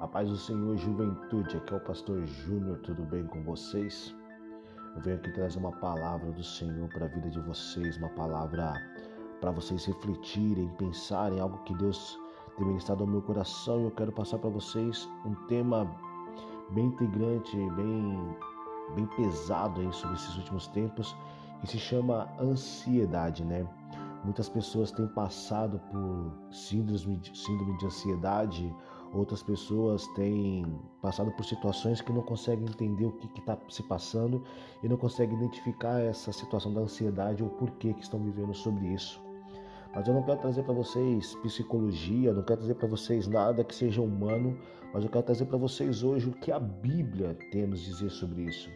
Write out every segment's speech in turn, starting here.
A paz do Senhor, juventude. Aqui é o pastor Júnior, tudo bem com vocês? Eu venho aqui trazer uma palavra do Senhor para a vida de vocês, uma palavra para vocês refletirem, pensarem, algo que Deus tem ministrado ao meu coração e eu quero passar para vocês um tema bem integrante, bem, bem pesado aí sobre esses últimos tempos, que se chama ansiedade, né? Muitas pessoas têm passado por síndrome, síndrome de ansiedade Outras pessoas têm passado por situações que não conseguem entender o que está se passando e não conseguem identificar essa situação da ansiedade ou porquê que estão vivendo sobre isso. Mas eu não quero trazer para vocês psicologia, não quero trazer para vocês nada que seja humano, mas eu quero trazer para vocês hoje o que a Bíblia tem a nos dizer sobre isso.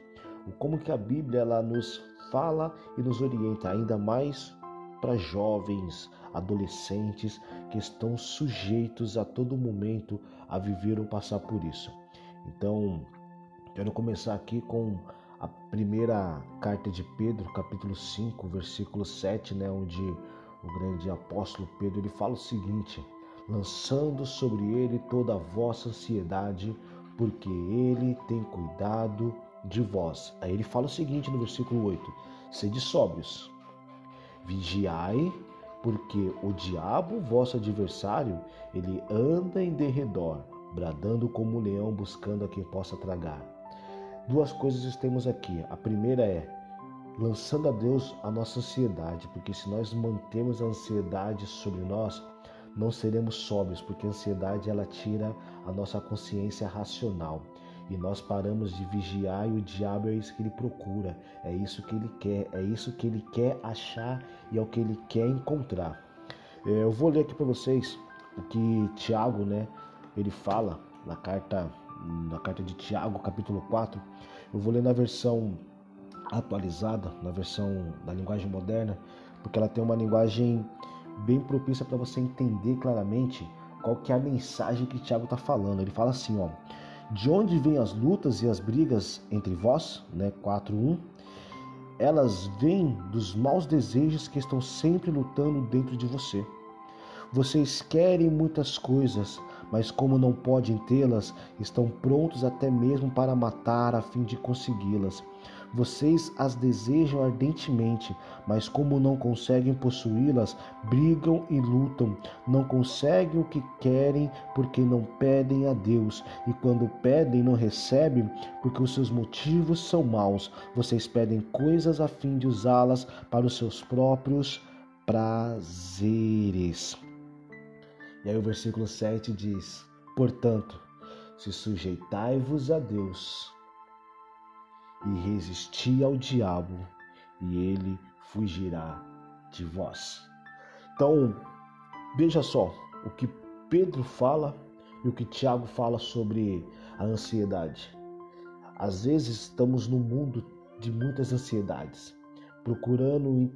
O como que a Bíblia ela nos fala e nos orienta ainda mais para jovens, adolescentes que estão sujeitos a todo momento a viver ou passar por isso. Então, quero começar aqui com a primeira carta de Pedro, capítulo 5, versículo 7, né, onde o grande apóstolo Pedro ele fala o seguinte: lançando sobre ele toda a vossa ansiedade, porque ele tem cuidado de vós. Aí ele fala o seguinte no versículo 8: sede sóbrios, Vigiai, porque o diabo, vosso adversário, ele anda em derredor, bradando como um leão, buscando a quem possa tragar. Duas coisas temos aqui. A primeira é lançando a Deus a nossa ansiedade, porque se nós mantemos a ansiedade sobre nós, não seremos sóbrios, porque a ansiedade ela tira a nossa consciência racional e nós paramos de vigiar e o diabo é isso que ele procura, é isso que ele quer, é isso que ele quer achar e é o que ele quer encontrar. É, eu vou ler aqui para vocês o que Tiago, né, ele fala na carta na carta de Tiago, capítulo 4. Eu vou ler na versão atualizada, na versão da linguagem moderna, porque ela tem uma linguagem bem propícia para você entender claramente qual que é a mensagem que Tiago está falando. Ele fala assim, ó: de onde vêm as lutas e as brigas entre vós? Né? 4.1 Elas vêm dos maus desejos que estão sempre lutando dentro de você. Vocês querem muitas coisas, mas como não podem tê-las, estão prontos até mesmo para matar a fim de consegui-las. Vocês as desejam ardentemente, mas como não conseguem possuí-las, brigam e lutam. Não conseguem o que querem porque não pedem a Deus, e quando pedem, não recebem porque os seus motivos são maus. Vocês pedem coisas a fim de usá-las para os seus próprios prazeres. E aí o versículo 7 diz: Portanto, se sujeitai-vos a Deus e resisti ao diabo, e ele fugirá de vós. Então, veja só o que Pedro fala e o que Tiago fala sobre a ansiedade. Às vezes estamos num mundo de muitas ansiedades, procurando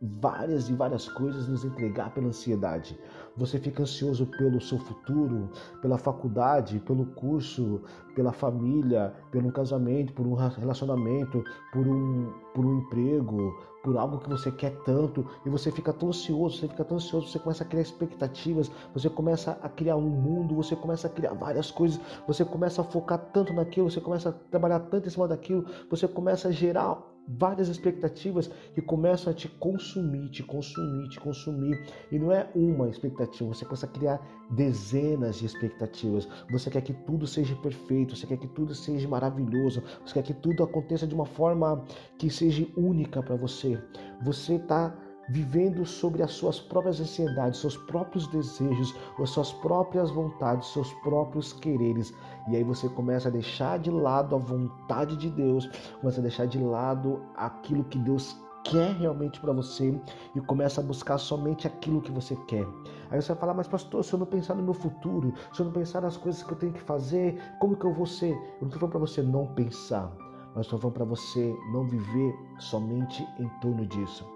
várias e várias coisas nos entregar pela ansiedade. Você fica ansioso pelo seu futuro, pela faculdade, pelo curso, pela família, pelo casamento, por um relacionamento, por um, por um emprego, por algo que você quer tanto e você fica tão ansioso, você fica tão ansioso, você começa a criar expectativas, você começa a criar um mundo, você começa a criar várias coisas, você começa a focar tanto naquilo, você começa a trabalhar tanto em cima daquilo, você começa a gerar várias expectativas que começam a te consumir, te consumir, te consumir. E não é uma expectativa, você começa a criar dezenas de expectativas. Você quer que tudo seja perfeito, você quer que tudo seja maravilhoso, você quer que tudo aconteça de uma forma que seja única para você. Você está vivendo sobre as suas próprias ansiedades, seus próprios desejos, as suas próprias vontades, seus próprios quereres. E aí você começa a deixar de lado a vontade de Deus, começa a deixar de lado aquilo que Deus quer realmente para você e começa a buscar somente aquilo que você quer. Aí você vai falar, mas pastor, se eu não pensar no meu futuro, se eu não pensar nas coisas que eu tenho que fazer, como que eu vou ser? Eu não estou falando para você não pensar, mas estou falando para você não viver somente em torno disso.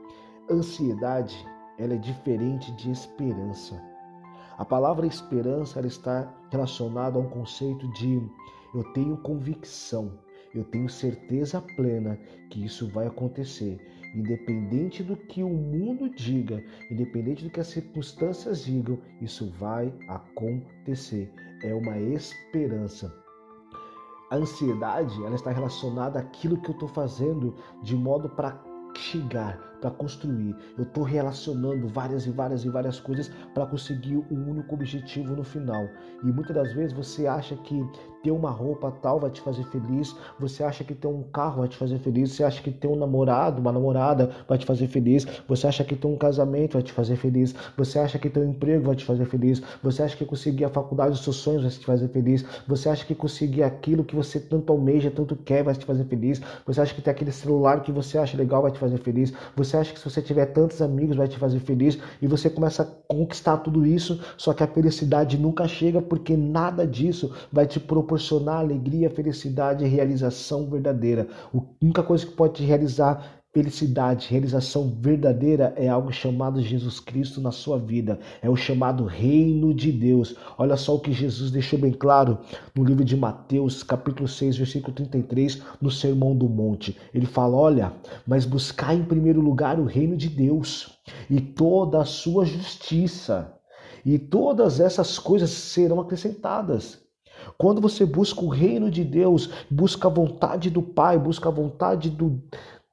Ansiedade, ela é diferente de esperança. A palavra esperança ela está relacionada a um conceito de eu tenho convicção, eu tenho certeza plena que isso vai acontecer. independente do que o mundo diga, independente do que as circunstâncias digam, isso vai acontecer. É uma esperança. A ansiedade, ela está relacionada àquilo que eu estou fazendo de modo para chegar, para construir. Eu estou relacionando várias e várias e várias coisas para conseguir um único objetivo no final. E muitas das vezes você acha que ter uma roupa tal vai te fazer feliz, você acha que ter um carro vai te fazer feliz, você acha que ter um namorado, uma namorada vai te fazer feliz, você acha que ter um casamento vai te fazer feliz, você acha que ter um emprego vai te fazer feliz, você acha que conseguir a faculdade dos seus sonhos vai te fazer feliz, você acha que conseguir aquilo que você tanto almeja, tanto quer vai te fazer feliz, você acha que ter aquele celular que você acha legal vai te fazer feliz, você acha que se você tiver tantos amigos vai te fazer feliz e você começa a conquistar tudo isso, só que a felicidade nunca chega porque nada disso vai te proporcionar alegria, felicidade e realização verdadeira. A única coisa que pode te realizar felicidade, realização verdadeira é algo chamado Jesus Cristo na sua vida, é o chamado reino de Deus. Olha só o que Jesus deixou bem claro no livro de Mateus, capítulo 6, versículo 33, no Sermão do Monte. Ele fala: "Olha, mas buscar em primeiro lugar o reino de Deus e toda a sua justiça, e todas essas coisas serão acrescentadas." Quando você busca o reino de Deus, busca a vontade do Pai, busca a vontade do,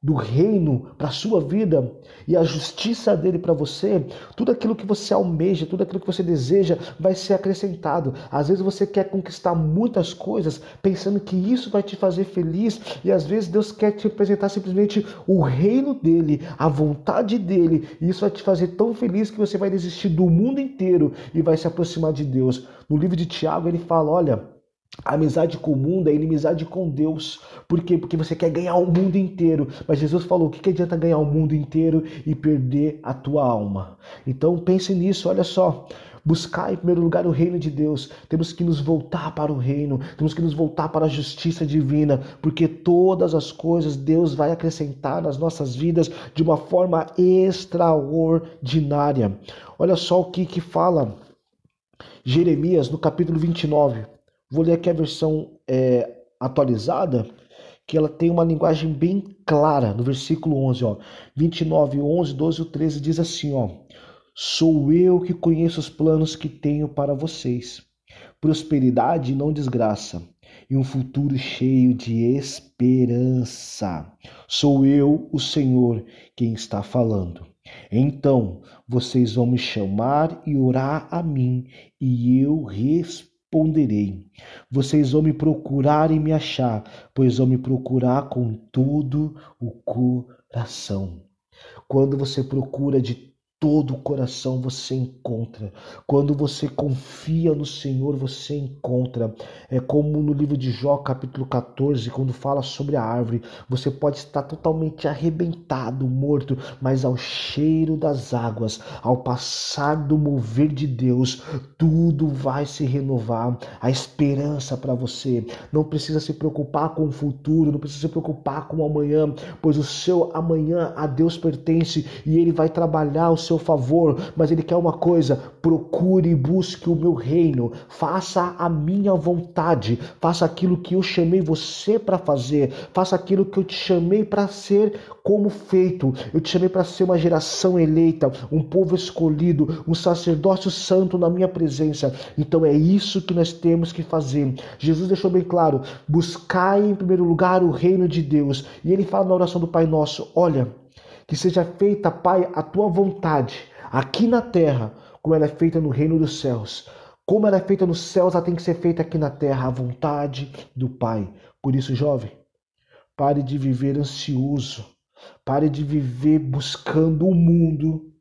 do reino para a sua vida e a justiça dele para você, tudo aquilo que você almeja, tudo aquilo que você deseja vai ser acrescentado. Às vezes você quer conquistar muitas coisas pensando que isso vai te fazer feliz e às vezes Deus quer te apresentar simplesmente o reino dele, a vontade dele, e isso vai te fazer tão feliz que você vai desistir do mundo inteiro e vai se aproximar de Deus. No livro de Tiago ele fala, olha, a amizade com o mundo é inimizade com Deus. Por quê? Porque você quer ganhar o mundo inteiro. Mas Jesus falou: o que, que adianta ganhar o mundo inteiro e perder a tua alma? Então pense nisso, olha só. Buscar em primeiro lugar o reino de Deus. Temos que nos voltar para o reino, temos que nos voltar para a justiça divina, porque todas as coisas Deus vai acrescentar nas nossas vidas de uma forma extraordinária. Olha só o que, que fala Jeremias no capítulo 29. Vou ler aqui a versão é, atualizada, que ela tem uma linguagem bem clara, no versículo 11, ó. 29, 11, 12 e 13 diz assim, ó. Sou eu que conheço os planos que tenho para vocês. Prosperidade e não desgraça, e um futuro cheio de esperança. Sou eu, o Senhor, quem está falando. Então vocês vão me chamar e orar a mim, e eu responderei responderei. Vocês vão me procurar e me achar, pois vão me procurar com todo o coração. Quando você procura de todo o coração você encontra. Quando você confia no Senhor, você encontra. É como no livro de Jó, capítulo 14, quando fala sobre a árvore. Você pode estar totalmente arrebentado, morto, mas ao cheiro das águas, ao passar do mover de Deus, tudo vai se renovar. A esperança para você. Não precisa se preocupar com o futuro, não precisa se preocupar com o amanhã, pois o seu amanhã a Deus pertence e ele vai trabalhar o seu seu favor, mas ele quer uma coisa: procure e busque o meu reino, faça a minha vontade, faça aquilo que eu chamei você para fazer, faça aquilo que eu te chamei para ser como feito. Eu te chamei para ser uma geração eleita, um povo escolhido, um sacerdócio santo na minha presença. Então é isso que nós temos que fazer. Jesus deixou bem claro: buscai em primeiro lugar o reino de Deus. E ele fala na oração do Pai Nosso: olha que seja feita, Pai, a tua vontade, aqui na terra, como ela é feita no reino dos céus. Como ela é feita nos céus, ela tem que ser feita aqui na terra, a vontade do Pai. Por isso, jovem, pare de viver ansioso, pare de viver buscando o mundo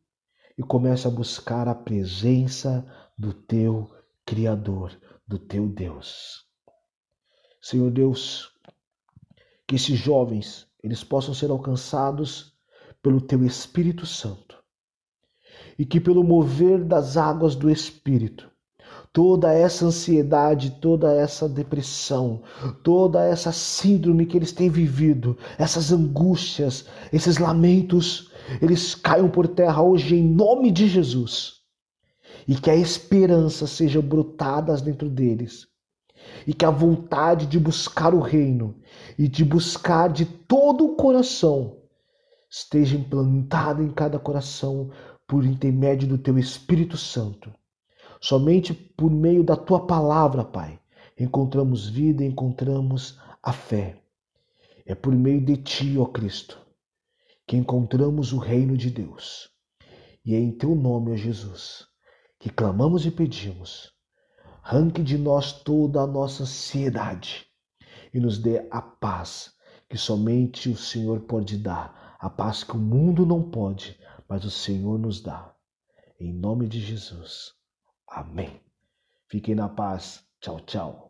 e comece a buscar a presença do teu Criador, do teu Deus. Senhor Deus, que esses jovens eles possam ser alcançados pelo teu Espírito Santo. E que pelo mover das águas do Espírito, toda essa ansiedade, toda essa depressão, toda essa síndrome que eles têm vivido, essas angústias, esses lamentos, eles caiam por terra hoje em nome de Jesus. E que a esperança seja brotada dentro deles. E que a vontade de buscar o reino e de buscar de todo o coração esteja implantada em cada coração por intermédio do teu Espírito Santo. Somente por meio da tua palavra, Pai, encontramos vida, encontramos a fé. É por meio de ti, ó Cristo, que encontramos o reino de Deus. E é em teu nome, ó Jesus, que clamamos e pedimos. Arranque de nós toda a nossa ansiedade e nos dê a paz que somente o Senhor pode dar, a paz que o mundo não pode, mas o Senhor nos dá. Em nome de Jesus. Amém. Fiquem na paz. Tchau, tchau.